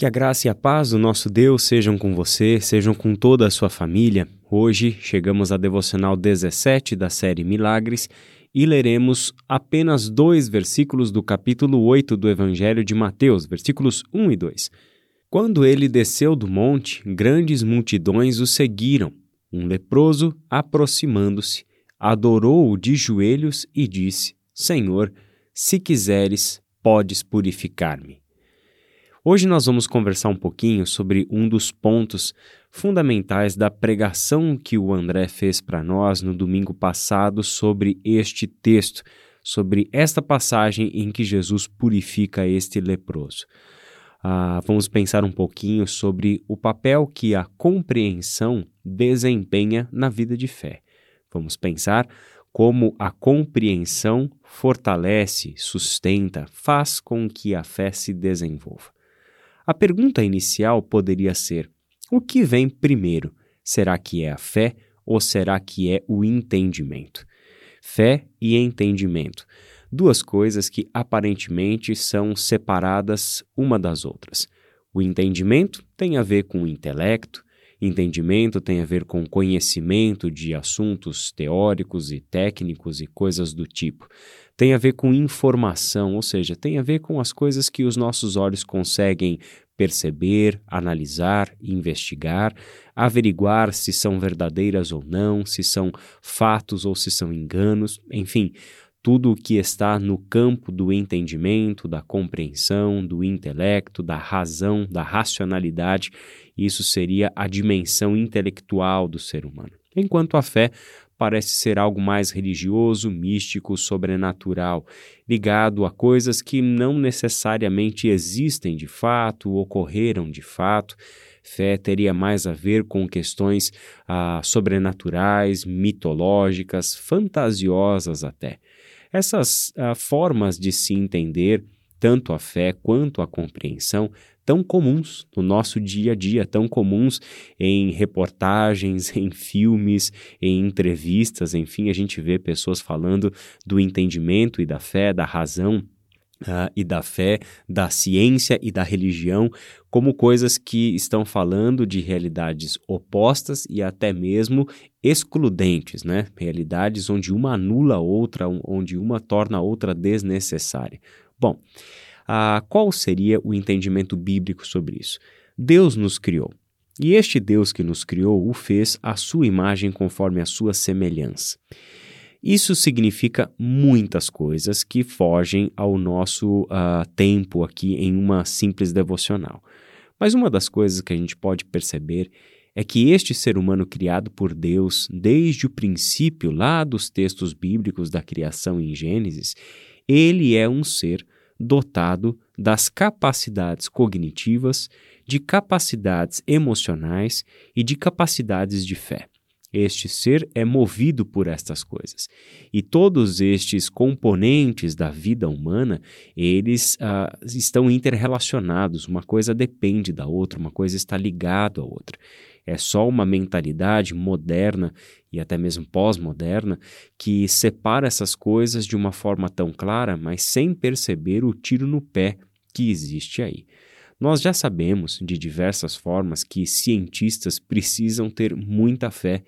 Que a graça e a paz do nosso Deus sejam com você, sejam com toda a sua família. Hoje chegamos à devocional 17 da série Milagres e leremos apenas dois versículos do capítulo 8 do Evangelho de Mateus, versículos 1 e 2. Quando ele desceu do monte, grandes multidões o seguiram. Um leproso, aproximando-se, adorou-o de joelhos e disse: Senhor, se quiseres, podes purificar-me. Hoje nós vamos conversar um pouquinho sobre um dos pontos fundamentais da pregação que o André fez para nós no domingo passado sobre este texto, sobre esta passagem em que Jesus purifica este leproso. Ah, vamos pensar um pouquinho sobre o papel que a compreensão desempenha na vida de fé. Vamos pensar como a compreensão fortalece, sustenta, faz com que a fé se desenvolva. A pergunta inicial poderia ser: o que vem primeiro? Será que é a fé ou será que é o entendimento? Fé e entendimento. Duas coisas que aparentemente são separadas uma das outras. O entendimento tem a ver com o intelecto, entendimento tem a ver com conhecimento de assuntos teóricos e técnicos e coisas do tipo tem a ver com informação, ou seja, tem a ver com as coisas que os nossos olhos conseguem perceber, analisar, investigar, averiguar se são verdadeiras ou não, se são fatos ou se são enganos, enfim, tudo o que está no campo do entendimento, da compreensão, do intelecto, da razão, da racionalidade, isso seria a dimensão intelectual do ser humano. Enquanto a fé parece ser algo mais religioso, místico, sobrenatural, ligado a coisas que não necessariamente existem de fato, ocorreram de fato. Fé teria mais a ver com questões ah, sobrenaturais, mitológicas, fantasiosas até. Essas ah, formas de se entender tanto a fé quanto a compreensão tão comuns no nosso dia a dia, tão comuns em reportagens, em filmes, em entrevistas, enfim, a gente vê pessoas falando do entendimento e da fé, da razão Uh, e da fé, da ciência e da religião como coisas que estão falando de realidades opostas e até mesmo excludentes, né? Realidades onde uma anula a outra, onde uma torna a outra desnecessária. Bom, ah, qual seria o entendimento bíblico sobre isso? Deus nos criou. E este Deus que nos criou o fez à sua imagem conforme a sua semelhança. Isso significa muitas coisas que fogem ao nosso uh, tempo aqui em uma simples devocional. Mas uma das coisas que a gente pode perceber é que este ser humano criado por Deus, desde o princípio, lá dos textos bíblicos da criação em Gênesis, ele é um ser dotado das capacidades cognitivas, de capacidades emocionais e de capacidades de fé. Este ser é movido por estas coisas. E todos estes componentes da vida humana, eles uh, estão interrelacionados. Uma coisa depende da outra, uma coisa está ligada à outra. É só uma mentalidade moderna e até mesmo pós-moderna que separa essas coisas de uma forma tão clara, mas sem perceber o tiro no pé que existe aí. Nós já sabemos de diversas formas que cientistas precisam ter muita fé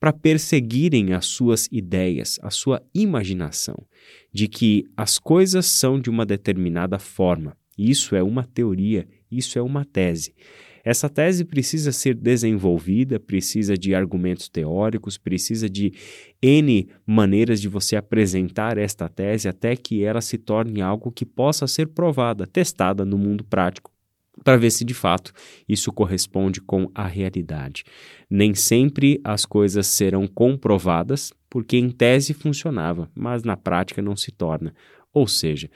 para perseguirem as suas ideias, a sua imaginação, de que as coisas são de uma determinada forma. Isso é uma teoria, isso é uma tese. Essa tese precisa ser desenvolvida, precisa de argumentos teóricos, precisa de N maneiras de você apresentar esta tese até que ela se torne algo que possa ser provada, testada no mundo prático para ver se de fato isso corresponde com a realidade. Nem sempre as coisas serão comprovadas, porque em tese funcionava, mas na prática não se torna. Ou seja,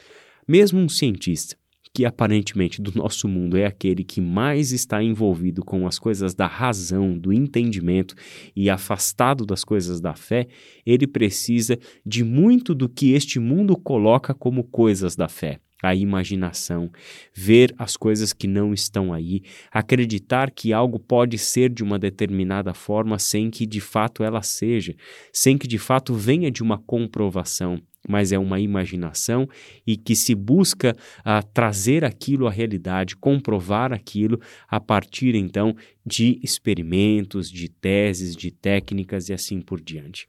mesmo um cientista que aparentemente do nosso mundo é aquele que mais está envolvido com as coisas da razão, do entendimento e afastado das coisas da fé, ele precisa de muito do que este mundo coloca como coisas da fé a imaginação, ver as coisas que não estão aí, acreditar que algo pode ser de uma determinada forma sem que de fato ela seja, sem que de fato venha de uma comprovação. Mas é uma imaginação e que se busca a trazer aquilo à realidade, comprovar aquilo a partir então de experimentos, de teses, de técnicas e assim por diante.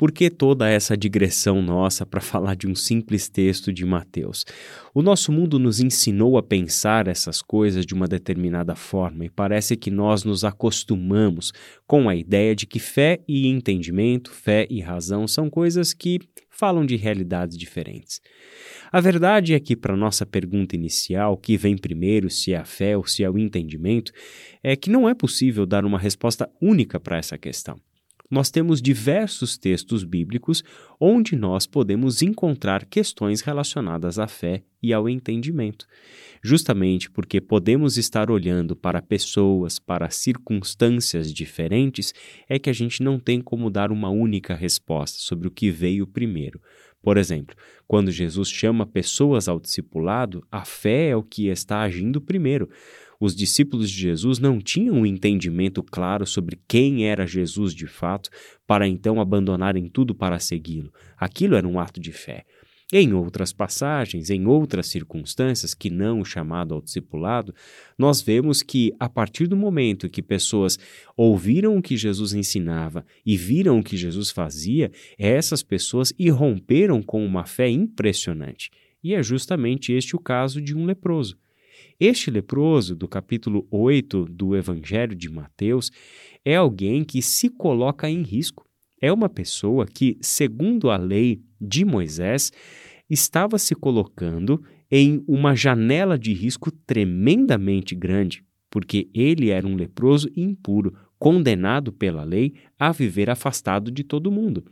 Por que toda essa digressão nossa para falar de um simples texto de Mateus? O nosso mundo nos ensinou a pensar essas coisas de uma determinada forma e parece que nós nos acostumamos com a ideia de que fé e entendimento, fé e razão são coisas que falam de realidades diferentes. A verdade é que, para nossa pergunta inicial, que vem primeiro, se é a fé ou se é o entendimento, é que não é possível dar uma resposta única para essa questão nós temos diversos textos bíblicos onde nós podemos encontrar questões relacionadas à fé e ao entendimento. Justamente porque podemos estar olhando para pessoas, para circunstâncias diferentes, é que a gente não tem como dar uma única resposta sobre o que veio primeiro. Por exemplo, quando Jesus chama pessoas ao discipulado, a fé é o que está agindo primeiro. Os discípulos de Jesus não tinham um entendimento claro sobre quem era Jesus de fato, para então abandonarem tudo para segui-lo. Aquilo era um ato de fé. Em outras passagens, em outras circunstâncias que não o chamado ao discipulado, nós vemos que, a partir do momento que pessoas ouviram o que Jesus ensinava e viram o que Jesus fazia, essas pessoas irromperam com uma fé impressionante. E é justamente este o caso de um leproso. Este leproso, do capítulo 8 do Evangelho de Mateus, é alguém que se coloca em risco. É uma pessoa que, segundo a lei de Moisés, estava se colocando em uma janela de risco tremendamente grande, porque ele era um leproso impuro, condenado pela lei a viver afastado de todo mundo.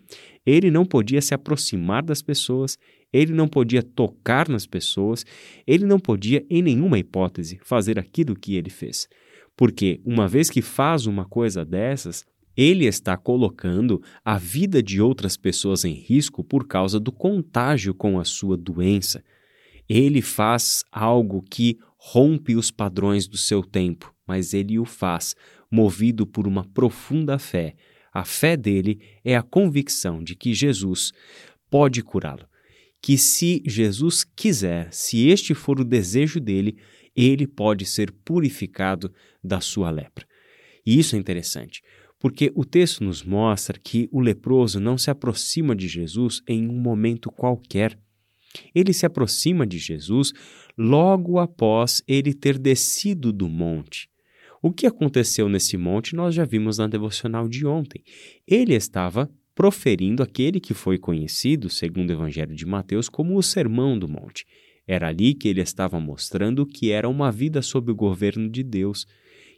Ele não podia se aproximar das pessoas, ele não podia tocar nas pessoas, ele não podia, em nenhuma hipótese, fazer aquilo que ele fez. Porque, uma vez que faz uma coisa dessas, ele está colocando a vida de outras pessoas em risco por causa do contágio com a sua doença. Ele faz algo que rompe os padrões do seu tempo, mas ele o faz movido por uma profunda fé. A fé dele é a convicção de que Jesus pode curá-lo. Que se Jesus quiser, se este for o desejo dele, ele pode ser purificado da sua lepra. E isso é interessante, porque o texto nos mostra que o leproso não se aproxima de Jesus em um momento qualquer. Ele se aproxima de Jesus logo após ele ter descido do monte. O que aconteceu nesse monte nós já vimos na devocional de ontem. Ele estava proferindo aquele que foi conhecido, segundo o Evangelho de Mateus, como o Sermão do Monte. Era ali que ele estava mostrando que era uma vida sob o governo de Deus.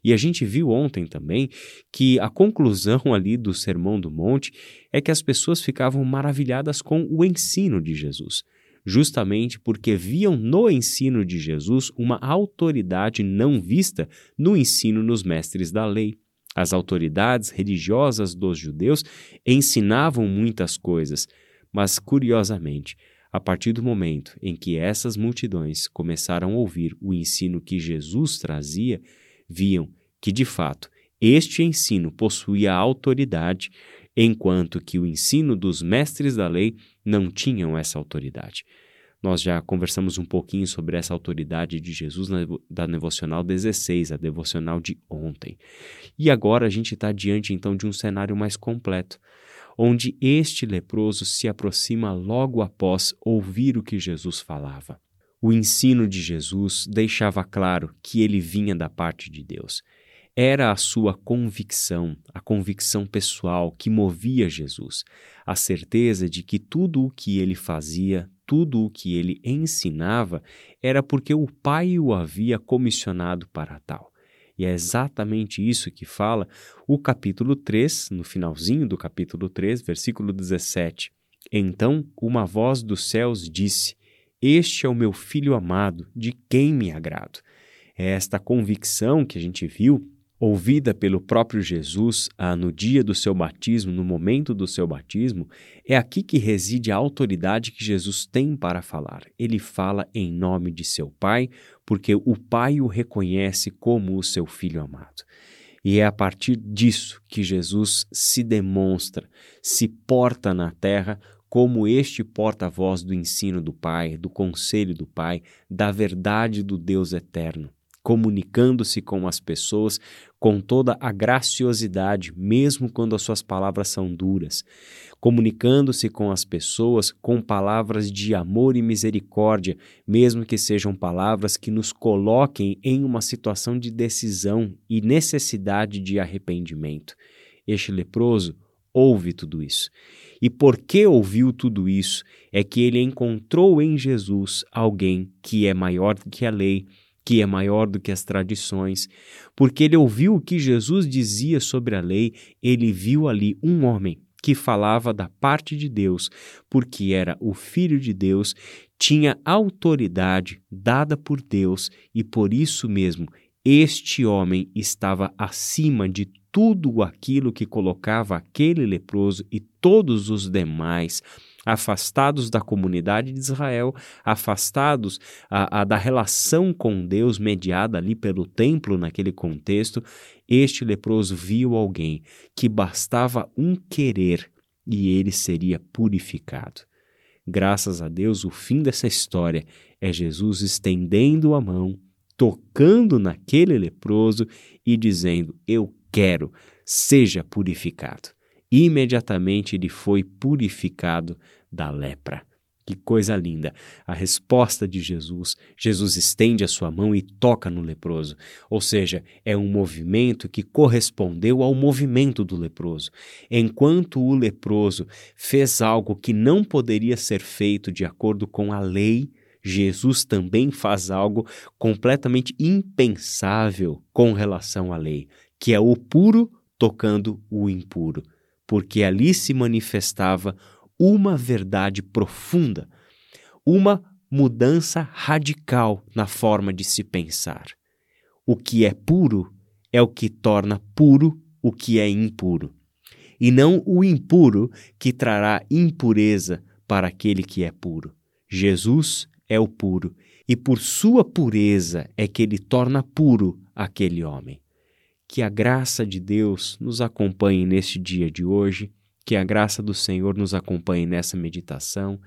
E a gente viu ontem também que a conclusão ali do Sermão do Monte é que as pessoas ficavam maravilhadas com o ensino de Jesus justamente porque viam no ensino de Jesus uma autoridade não vista no ensino nos mestres da lei. As autoridades religiosas dos judeus ensinavam muitas coisas, mas curiosamente, a partir do momento em que essas multidões começaram a ouvir o ensino que Jesus trazia, viam que, de fato, este ensino possuía autoridade, enquanto que o ensino dos mestres da lei não tinham essa autoridade. Nós já conversamos um pouquinho sobre essa autoridade de Jesus na, da devocional 16, a devocional de ontem. E agora a gente está diante então de um cenário mais completo, onde este leproso se aproxima logo após ouvir o que Jesus falava. O ensino de Jesus deixava claro que ele vinha da parte de Deus era a sua convicção, a convicção pessoal que movia Jesus, a certeza de que tudo o que ele fazia, tudo o que ele ensinava, era porque o Pai o havia comissionado para tal. E é exatamente isso que fala o capítulo 3, no finalzinho do capítulo 3, versículo 17. Então uma voz dos céus disse: Este é o meu filho amado, de quem me agrado. É esta convicção que a gente viu ouvida pelo próprio Jesus ah, no dia do seu batismo, no momento do seu batismo, é aqui que reside a autoridade que Jesus tem para falar. Ele fala em nome de seu Pai, porque o Pai o reconhece como o seu filho amado. E é a partir disso que Jesus se demonstra, se porta na terra como este porta-voz do ensino do Pai, do conselho do Pai, da verdade do Deus eterno, comunicando-se com as pessoas com toda a graciosidade, mesmo quando as suas palavras são duras, comunicando-se com as pessoas com palavras de amor e misericórdia, mesmo que sejam palavras que nos coloquem em uma situação de decisão e necessidade de arrependimento. Este leproso ouve tudo isso. E porque ouviu tudo isso, é que ele encontrou em Jesus alguém que é maior do que a lei, que é maior do que as tradições. Porque ele ouviu o que Jesus dizia sobre a lei, ele viu ali um homem que falava da parte de Deus, porque era o Filho de Deus, tinha autoridade dada por Deus e por isso mesmo este homem estava acima de tudo aquilo que colocava aquele leproso e todos os demais afastados da comunidade de Israel, afastados a, a, da relação com Deus mediada ali pelo templo naquele contexto, este leproso viu alguém que bastava um querer e ele seria purificado. Graças a Deus, o fim dessa história é Jesus estendendo a mão tocando naquele leproso e dizendo: Eu quero, seja purificado. Imediatamente ele foi purificado da lepra. Que coisa linda! A resposta de Jesus. Jesus estende a sua mão e toca no leproso. Ou seja, é um movimento que correspondeu ao movimento do leproso. Enquanto o leproso fez algo que não poderia ser feito de acordo com a lei, Jesus também faz algo completamente impensável com relação à lei, que é o puro tocando o impuro, porque ali se manifestava uma verdade profunda, uma mudança radical na forma de se pensar. O que é puro é o que torna puro o que é impuro, e não o impuro que trará impureza para aquele que é puro. Jesus é o puro, e por sua pureza é que ele torna puro aquele homem. Que a graça de Deus nos acompanhe neste dia de hoje, que a graça do Senhor nos acompanhe nessa meditação,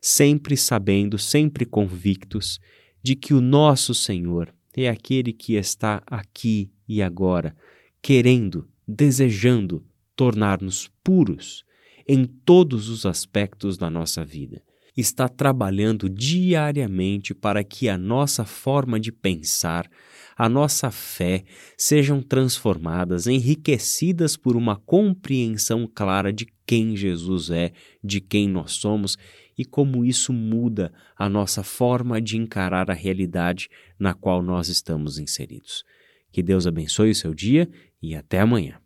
sempre sabendo, sempre convictos de que o nosso Senhor é aquele que está aqui e agora, querendo, desejando tornar-nos puros em todos os aspectos da nossa vida está trabalhando diariamente para que a nossa forma de pensar, a nossa fé sejam transformadas, enriquecidas por uma compreensão clara de quem Jesus é, de quem nós somos e como isso muda a nossa forma de encarar a realidade na qual nós estamos inseridos. Que Deus abençoe o seu dia e até amanhã.